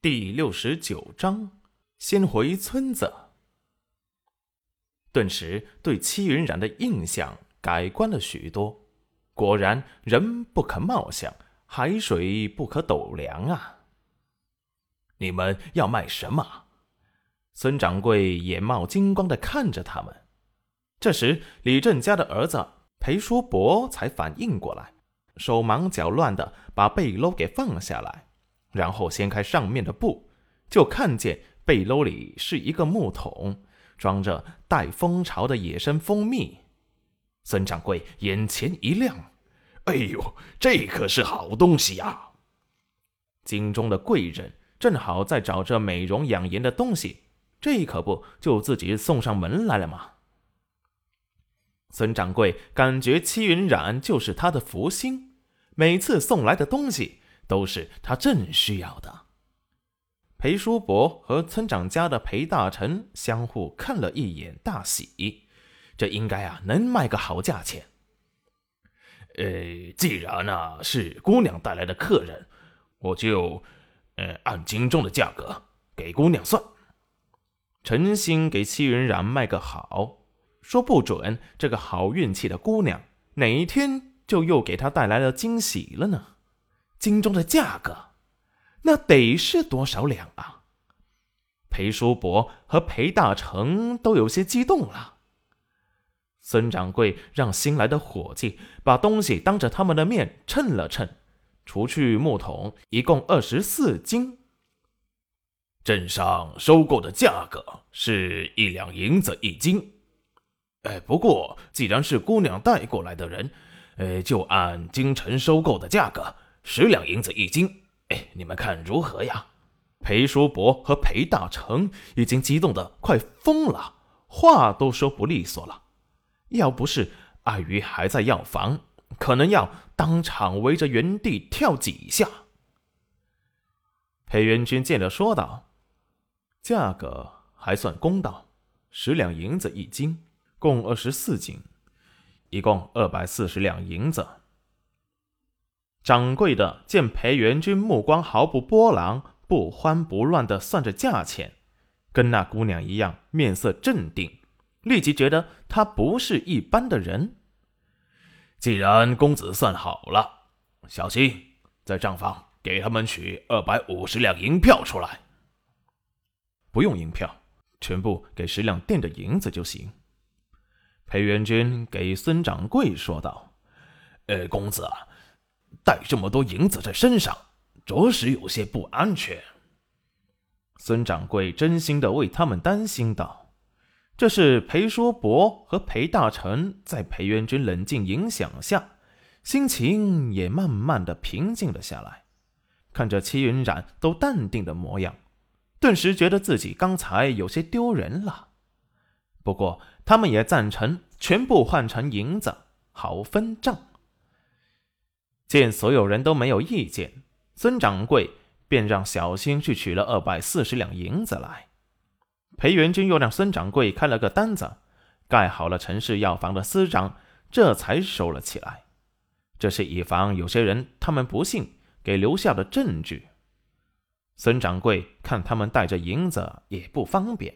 第六十九章，先回村子。顿时对戚云染的印象改观了许多。果然，人不可貌相，海水不可斗量啊！你们要卖什么？孙掌柜眼冒金光的看着他们。这时，李正家的儿子裴叔伯才反应过来，手忙脚乱的把背篓给放下来。然后掀开上面的布，就看见背篓里是一个木桶，装着带蜂巢的野生蜂蜜。孙掌柜眼前一亮：“哎呦，这可是好东西呀！”京中的贵人正好在找这美容养颜的东西，这可不就自己送上门来了吗？孙掌柜感觉戚云染就是他的福星，每次送来的东西。都是他正需要的。裴叔伯和村长家的裴大成相互看了一眼，大喜，这应该啊能卖个好价钱。呃，既然啊是姑娘带来的客人，我就呃按斤重的价格给姑娘算。诚心给戚云染卖个好，说不准这个好运气的姑娘哪一天就又给他带来了惊喜了呢。金钟的价格，那得是多少两啊？裴叔伯和裴大成都有些激动了。孙掌柜让新来的伙计把东西当着他们的面称了称，除去木桶，一共二十四斤。镇上收购的价格是一两银子一斤。哎，不过既然是姑娘带过来的人，呃，就按京城收购的价格。十两银子一斤，哎，你们看如何呀？裴叔伯和裴大成已经激动得快疯了，话都说不利索了。要不是碍于还在药房，可能要当场围着原地跳几下。裴元君见了，说道：“价格还算公道，十两银子一斤，共二十四斤，一共二百四十两银子。”掌柜的见裴元君目光毫不波澜、不慌不乱的算着价钱，跟那姑娘一样面色镇定，立即觉得他不是一般的人。既然公子算好了，小心在账房给他们取二百五十两银票出来。不用银票，全部给十两垫的银子就行。裴元君给孙掌柜说道：“呃，公子啊。”带这么多银子在身上，着实有些不安全。孙掌柜真心的为他们担心道：“这是裴叔伯和裴大成在裴元君冷静影响下，心情也慢慢的平静了下来。看着戚云染都淡定的模样，顿时觉得自己刚才有些丢人了。不过他们也赞成全部换成银子，好分账。”见所有人都没有意见，孙掌柜便让小新去取了二百四十两银子来。裴元君又让孙掌柜开了个单子，盖好了陈氏药房的私章，这才收了起来。这是以防有些人他们不信，给留下的证据。孙掌柜看他们带着银子也不方便，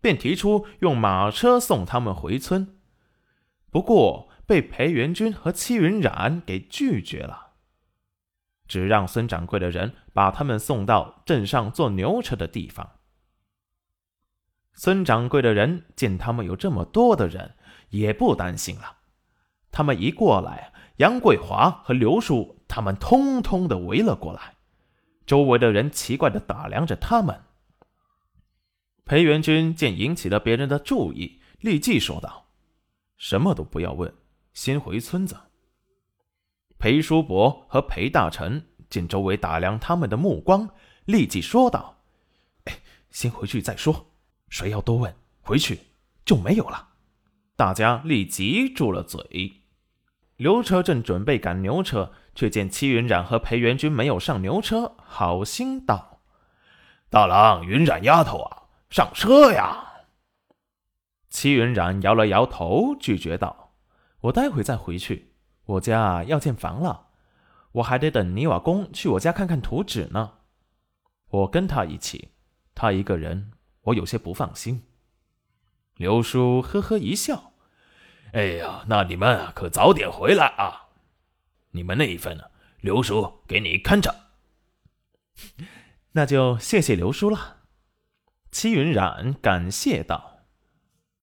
便提出用马车送他们回村。不过。被裴元君和戚云染给拒绝了，只让孙掌柜的人把他们送到镇上坐牛车的地方。孙掌柜的人见他们有这么多的人，也不担心了。他们一过来，杨桂华和刘叔他们通通的围了过来，周围的人奇怪的打量着他们。裴元君见引起了别人的注意，立即说道：“什么都不要问。”先回村子。裴叔伯和裴大成见周围打量他们的目光，立即说道：“哎，先回去再说。谁要多问，回去就没有了。”大家立即住了嘴。刘车正准备赶牛车，却见戚云染和裴元君没有上牛车，好心道：“大郎，云染丫头啊，上车呀！”戚云染摇了摇头，拒绝道。我待会再回去，我家要建房了，我还得等泥瓦工去我家看看图纸呢。我跟他一起，他一个人，我有些不放心。”刘叔呵呵一笑：“哎呀，那你们可早点回来啊！你们那一份呢，刘叔给你看着。那就谢谢刘叔了。”戚云染感谢道。